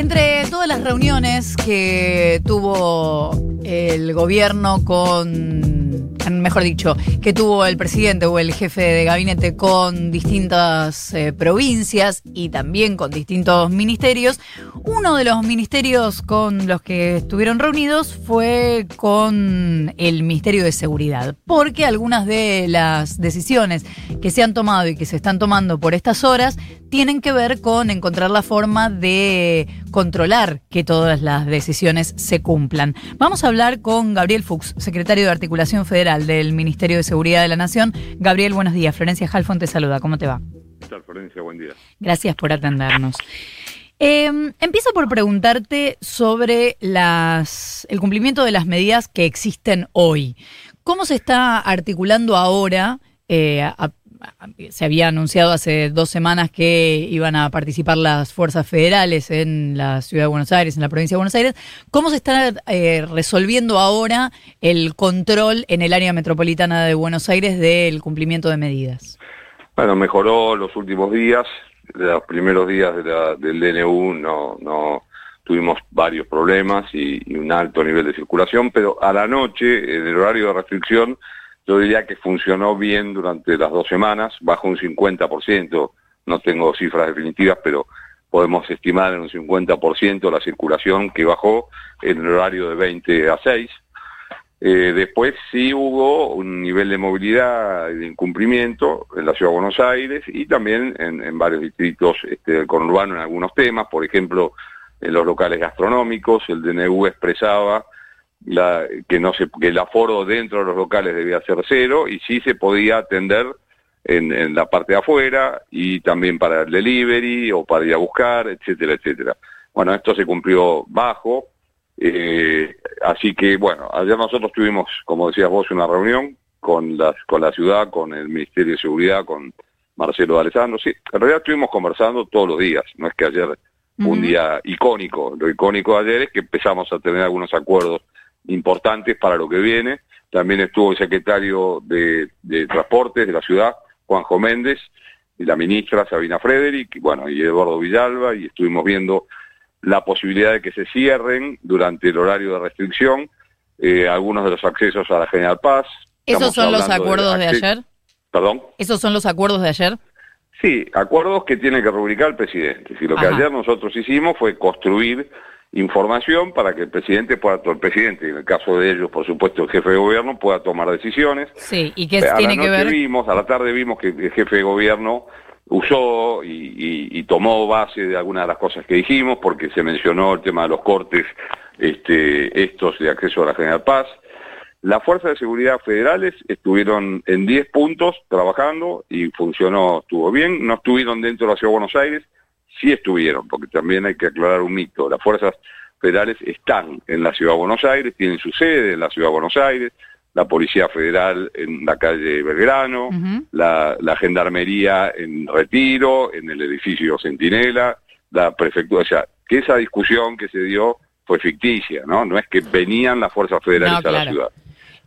Entre todas las reuniones que tuvo el gobierno con, mejor dicho, que tuvo el presidente o el jefe de gabinete con distintas eh, provincias y también con distintos ministerios, uno de los ministerios con los que estuvieron reunidos fue con el Ministerio de Seguridad, porque algunas de las decisiones que se han tomado y que se están tomando por estas horas tienen que ver con encontrar la forma de controlar que todas las decisiones se cumplan. Vamos a hablar con Gabriel Fuchs, secretario de Articulación Federal del Ministerio de Seguridad de la Nación. Gabriel, buenos días. Florencia Halfon te saluda. ¿Cómo te va? ¿Qué tal, Florencia? Buen día. Gracias por atendernos. Em, empiezo por preguntarte sobre las, el cumplimiento de las medidas que existen hoy. ¿Cómo se está articulando ahora eh, se había anunciado hace dos semanas que iban a participar las fuerzas federales en la ciudad de Buenos Aires, en la provincia de Buenos Aires. ¿Cómo se está eh, resolviendo ahora el control en el área metropolitana de Buenos Aires del cumplimiento de medidas? Bueno, mejoró los últimos días. Los primeros días del DNU no, tuvimos varios problemas y un alto nivel de circulación, pero a la noche, en el horario de restricción, yo diría que funcionó bien durante las dos semanas, bajo un 50%, no tengo cifras definitivas, pero podemos estimar en un 50% la circulación que bajó en el horario de 20 a 6. Eh, después sí hubo un nivel de movilidad y de incumplimiento en la ciudad de Buenos Aires y también en, varios distritos este, del conurbano en algunos temas, por ejemplo, en los locales gastronómicos, el DNU expresaba que no que el aforo dentro de los locales debía ser cero y sí se podía atender en, en, la parte de afuera y también para el delivery o para ir a buscar, etcétera, etcétera. Bueno, esto se cumplió bajo, eh, así que bueno, ayer nosotros tuvimos, como decías vos, una reunión con, las, con la ciudad, con el Ministerio de Seguridad, con Marcelo Alessandro. Sí, en realidad estuvimos conversando todos los días, no es que ayer un día icónico, lo icónico de ayer es que empezamos a tener algunos acuerdos importantes para lo que viene. También estuvo el secretario de, Transportes de la ciudad, Juanjo Méndez, y la ministra Sabina Frederick, y, bueno, y Eduardo Villalba, y estuvimos viendo la posibilidad de que se cierren durante el horario de restricción eh, algunos de los accesos a la General Paz. ¿Esos son los acuerdos de, ayer? ¿Perdón? ¿Esos son los acuerdos de ayer? Sí, acuerdos que tiene que rubricar el presidente. Si lo que ayer nosotros hicimos fue construir información para que el presidente pueda, el presidente, en el caso de ellos, por supuesto, el jefe de gobierno, pueda tomar decisiones. Sí, ¿y qué tiene que ver? Vimos, a la tarde vimos que el jefe de gobierno usó y, tomó base de algunas de las cosas que dijimos, porque se mencionó el tema de los cortes este, estos de acceso a la General Paz. Las fuerzas de seguridad federales estuvieron en 10 puntos trabajando y funcionó, estuvo bien. No estuvieron dentro de la Ciudad de Buenos Aires, sí estuvieron, porque también hay que aclarar un mito. Las fuerzas federales están en la Ciudad de Buenos Aires, tienen su sede en la Ciudad de Buenos Aires, la Policía Federal en la calle Belgrano, la, Gendarmería en Retiro, en el edificio Centinela, la Prefectura, o sea, que esa discusión que se dio fue ficticia, ¿no? No es que venían las fuerzas federales a la ciudad.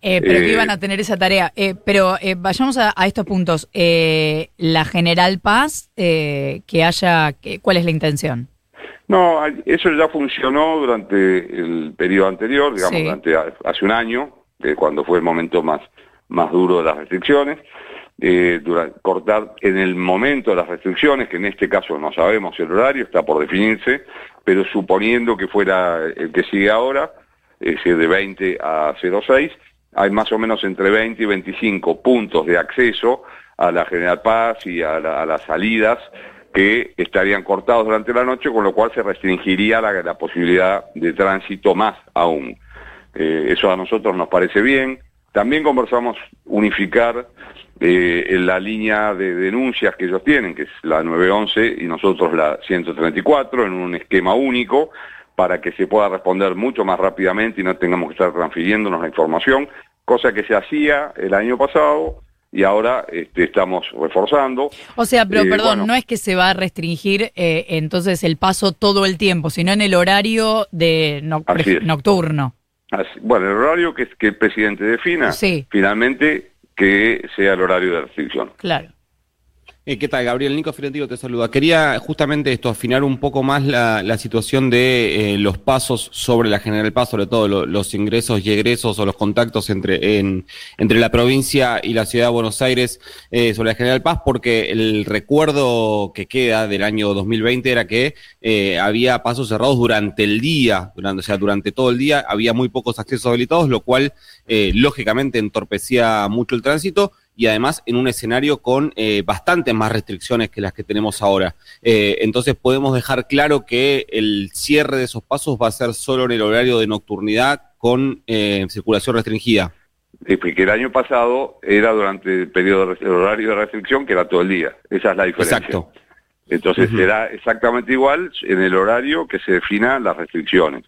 Eh, pero que iban a tener esa tarea. Eh, pero eh, vayamos a, estos puntos. la General Paz, que haya, ¿cuál es la intención? No, eso ya funcionó durante el periodo anterior, digamos, durante hace un año, cuando fue el momento más, más duro de las restricciones. Durante, cortar en el momento de las restricciones, que en este caso no sabemos el horario, está por definirse, pero suponiendo que fuera el que sigue ahora, ese de 20 a 06, hay más o menos entre 20 y 25 puntos de acceso a la General Paz y a, las salidas que estarían cortados durante la noche, con lo cual se restringiría la, posibilidad de tránsito más aún. Eh, eso a nosotros nos parece bien. También conversamos unificar eh, en la línea de denuncias que ellos tienen, que es la 911 y nosotros la 134, en un esquema único, para que se pueda responder mucho más rápidamente y no tengamos que estar transfiriéndonos la información, cosa que se hacía el año pasado y ahora este, estamos reforzando. O sea, pero eh, perdón, no es que se va a restringir eh, entonces el paso todo el tiempo, sino en el horario de nocturno. Bueno, el horario que, que el presidente defina, finalmente que sea el horario de restricción. Claro. Eh, ¿Qué tal? Gabriel Nico Fiorentino te saluda. Quería justamente esto, afinar un poco más la, situación de eh, los pasos sobre la General Paz, sobre todo los ingresos y egresos o los contactos entre, entre la provincia y la ciudad de Buenos Aires eh, sobre la General Paz, porque el recuerdo que queda del año 2020 era que había pasos cerrados durante el día, durante, o sea, durante todo el día había muy pocos accesos habilitados, lo cual lógicamente entorpecía mucho el tránsito y además en un escenario con eh, bastantes más restricciones que las que tenemos ahora. Eh, entonces podemos dejar claro que el cierre de esos pasos va a ser solo en el horario de nocturnidad con eh, circulación restringida. que el año pasado era durante el periodo de horario de restricción que era todo el día. Esa es la diferencia. Exacto. Entonces será exactamente igual en el horario que se definan las restricciones.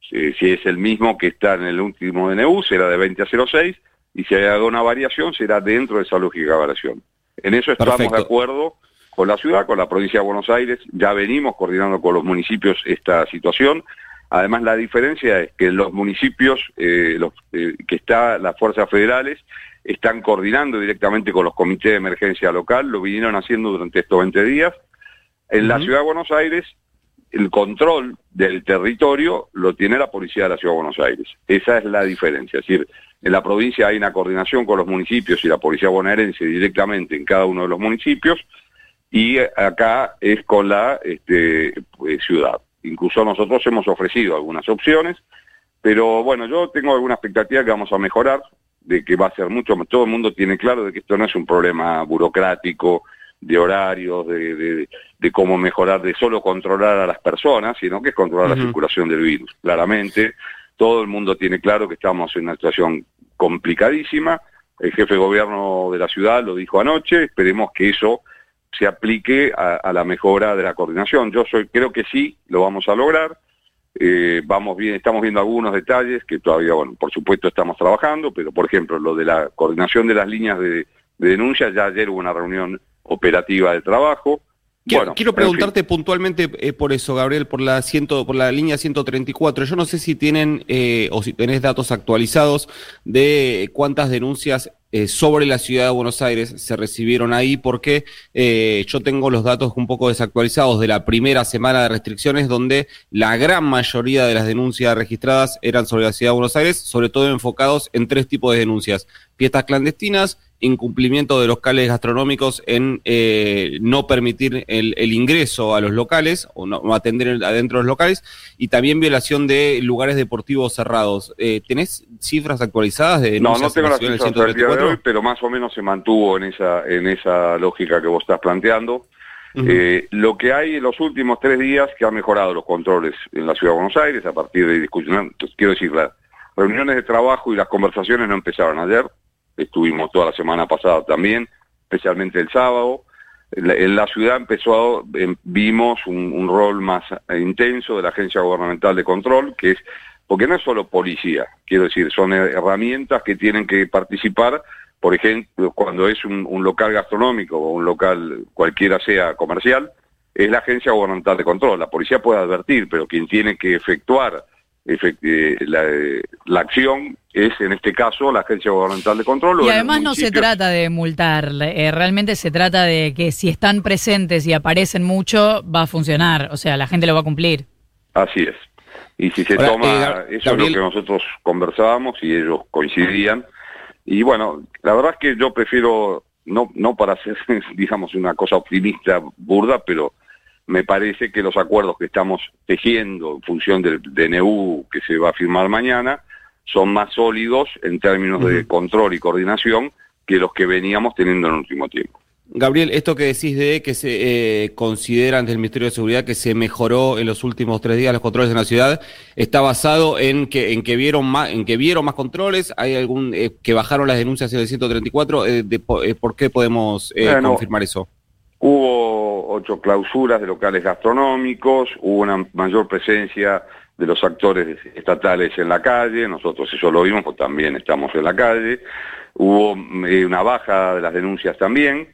Si, si es el mismo que está en el último DNU, será de 20 a 06 y si hay alguna variación será dentro de esa lógica de variación. En eso estamos de acuerdo con la ciudad, con la provincia de Buenos Aires, ya venimos coordinando con los municipios esta situación. Además, la diferencia es que los municipios, eh, los, eh, que están las fuerzas federales, están coordinando directamente con los comités de emergencia local, lo vinieron haciendo durante estos 20 días. En la ciudad de Buenos Aires, el control del territorio lo tiene la policía de la ciudad de Buenos Aires. Esa es la diferencia. Es decir, en la provincia hay una coordinación con los municipios y la policía bonaerense directamente en cada uno de los municipios y acá es con la este, pues, ciudad. Incluso nosotros hemos ofrecido algunas opciones, pero bueno, yo tengo alguna expectativa que vamos a mejorar, de que va a ser mucho, todo el mundo tiene claro de que esto no es un problema burocrático, de horarios, de, cómo mejorar, de solo controlar a las personas, sino que es controlar la circulación del virus. Claramente, todo el mundo tiene claro que estamos en una situación complicadísima. El jefe de gobierno de la ciudad lo dijo anoche. Esperemos que eso se aplique a, la mejora de la coordinación. Yo soy, creo que sí, lo vamos a lograr. Eh, vamos bien, estamos viendo algunos detalles que todavía, bueno, por supuesto estamos trabajando, pero por ejemplo, lo de la coordinación de las líneas de, de denuncia, ya ayer hubo una reunión operativa de trabajo. Quiero, preguntarte puntualmente eh, por eso, Gabriel, por la, ciento, por la línea 134. Yo no sé si tienen eh, o si tenés datos actualizados de cuántas denuncias eh, sobre la ciudad de Buenos Aires se recibieron ahí, porque yo tengo los datos un poco desactualizados de la primera semana de restricciones, donde la gran mayoría de las denuncias registradas eran sobre la ciudad de Buenos Aires, sobre todo enfocados en tres tipos de denuncias. Fiestas clandestinas, incumplimiento de los locales gastronómicos en eh, no permitir el, ingreso a los locales o no, atender adentro de los locales y también violación de lugares deportivos cerrados. Eh, ¿Tenés cifras actualizadas de No, no tengo las cifras de hoy, pero más o menos se mantuvo en esa, en esa lógica que vos estás planteando. Eh, lo que hay en los últimos tres días que ha mejorado los controles en la Ciudad de Buenos Aires a partir de discusiones, quiero decir, las reuniones de trabajo y las conversaciones no empezaron ayer, estuvimos toda la semana pasada también, especialmente el sábado. En la, ciudad empezó, em, vimos un, rol más intenso de la Agencia Gubernamental de Control, que es, porque no es solo policía, quiero decir, son herramientas que tienen que participar, por ejemplo, cuando es un, un local gastronómico o un local cualquiera sea comercial, es la Agencia Gubernamental de Control. La policía puede advertir, pero quien tiene que efectuar eh, la, la, acción es en este caso la Agencia Gubernamental de Control. Y además no se trata de multar, eh, realmente se trata de que si están presentes y aparecen mucho, va a funcionar, o sea, la gente lo va a cumplir. Así es. Y si se toma, eh, eso es lo que nosotros conversábamos y ellos coincidían. Y bueno, la verdad es que yo prefiero, no, no para hacer, digamos, una cosa optimista, burda, pero me parece que los acuerdos que estamos tejiendo en función del DNU que se va a firmar mañana son más sólidos en términos de control y coordinación que los que veníamos teniendo en el último tiempo. Gabriel, esto que decís de que se eh, considera ante el Ministerio de Seguridad que se mejoró en los últimos tres días los controles en la ciudad, está basado en que en que vieron más en que vieron más controles. Hay algún eh, que bajaron las denuncias en el 134. Eh, de, ¿Por qué podemos confirmar eso? Hubo ocho clausuras de locales gastronómicos, hubo una mayor presencia de los actores estatales en la calle, nosotros eso lo vimos, pues también estamos en la calle, hubo eh, una baja de las denuncias también,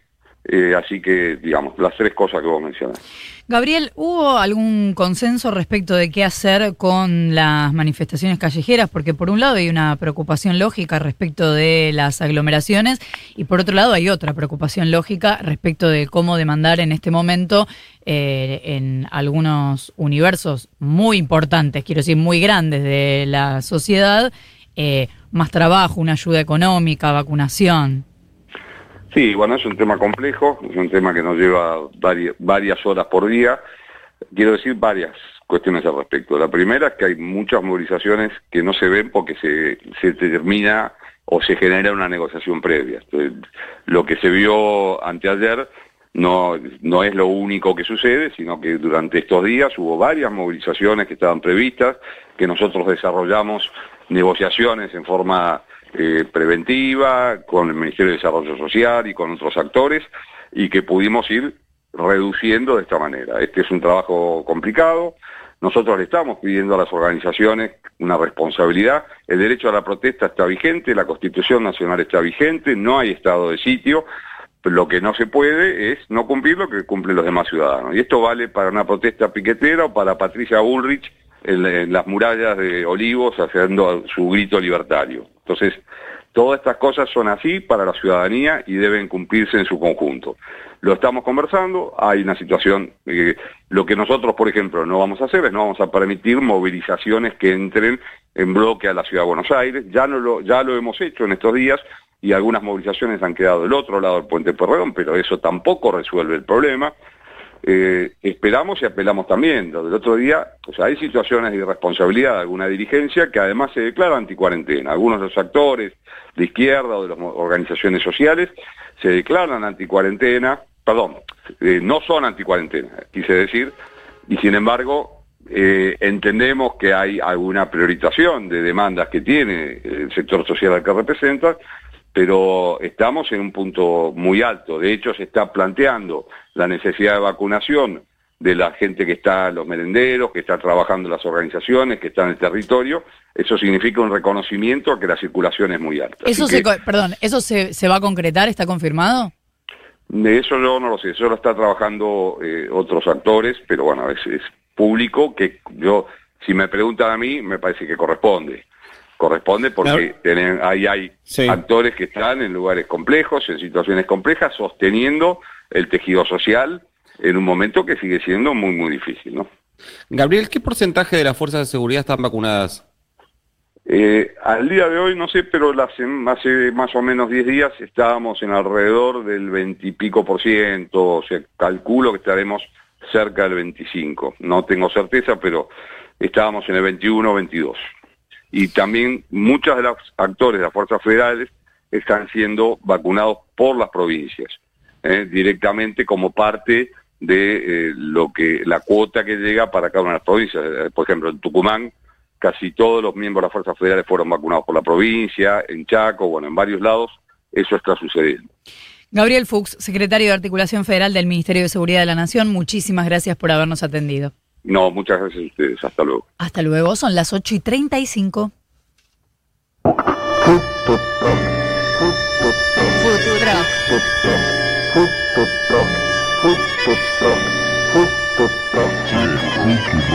Eh, así que, digamos, las tres cosas que vos mencionas. Gabriel, ¿hubo algún consenso respecto de qué hacer con las manifestaciones callejeras? Porque por un lado hay una preocupación lógica respecto de las aglomeraciones y por otro lado hay otra preocupación lógica respecto de cómo demandar en este momento eh, en algunos universos muy importantes, quiero decir muy grandes de la sociedad, eh, más trabajo, una ayuda económica, vacunación. Sí, bueno, es un tema complejo, es un tema que nos lleva varias, horas por día. Quiero decir varias cuestiones al respecto. La primera es que hay muchas movilizaciones que no se ven porque se, se termina o se genera una negociación previa. lo que se vio anteayer no, no es lo único que sucede, sino que durante estos días hubo varias movilizaciones que estaban previstas, que nosotros desarrollamos negociaciones en forma eh, preventiva, con el Ministerio de Desarrollo Social y con otros actores, y que pudimos ir reduciendo de esta manera. Este es un trabajo complicado. Nosotros le estamos pidiendo a las organizaciones una responsabilidad. El derecho a la protesta está vigente, la Constitución Nacional está vigente, no hay estado de sitio. Lo que no se puede es no cumplir lo que cumplen los demás ciudadanos. Y esto vale para una protesta piquetera o para Patricia Ulrich en, las murallas de Olivos haciendo su grito libertario. Entonces, todas estas cosas son así para la ciudadanía y deben cumplirse en su conjunto. Lo estamos conversando, hay una situación, eh, lo que nosotros, por ejemplo, no vamos a hacer es no vamos a permitir movilizaciones que entren en bloque a la Ciudad de Buenos Aires, ya, no lo, ya lo hemos hecho en estos días y algunas movilizaciones han quedado del otro lado del puente Perredón, pero eso tampoco resuelve el problema. Eh, esperamos y apelamos también. Lo del otro día, o sea, hay situaciones de irresponsabilidad de alguna dirigencia que además se declara anticuarentena. Algunos de los actores de izquierda o de las organizaciones sociales se declaran anticuarentena, perdón, eh, no son anticuarentena, quise decir, y sin embargo eh, entendemos que hay alguna priorización de demandas que tiene el sector social al que representa, pero estamos en un punto muy alto. De hecho, se está planteando la necesidad de vacunación de la gente que está en los merenderos, que está trabajando en las organizaciones, que está en el territorio. Eso significa un reconocimiento a que la circulación es muy alta. Eso se, perdón, ¿eso se, va a concretar? ¿Está confirmado? De eso yo no lo sé, eso lo está trabajando eh, otros actores, pero bueno, es, es público que yo, si me preguntan a mí, me parece que corresponde corresponde porque tienen, ahí hay actores que están en lugares complejos, en situaciones complejas, sosteniendo el tejido social en un momento que sigue siendo muy, muy difícil. ¿no? Gabriel, ¿qué porcentaje de las fuerzas de seguridad están vacunadas? Eh, al día de hoy no sé, pero hace más o menos 10 días estábamos en alrededor del 20 y pico por ciento, o sea, calculo que estaremos cerca del 25. No tengo certeza, pero estábamos en el 21 o 22 y también muchos de los actores de las fuerzas federales están siendo vacunados por las provincias, ¿eh? directamente como parte de eh, lo que la cuota que llega para cada una de las provincias. Eh, por ejemplo, en Tucumán casi todos los miembros de las fuerzas federales fueron vacunados por la provincia, en Chaco, bueno, en varios lados, eso está sucediendo. Gabriel Fuchs, secretario de Articulación Federal del Ministerio de Seguridad de la Nación, muchísimas gracias por habernos atendido. No, muchas gracias a ustedes. Hasta luego. Hasta luego. Son las 8 y 35. Futuro.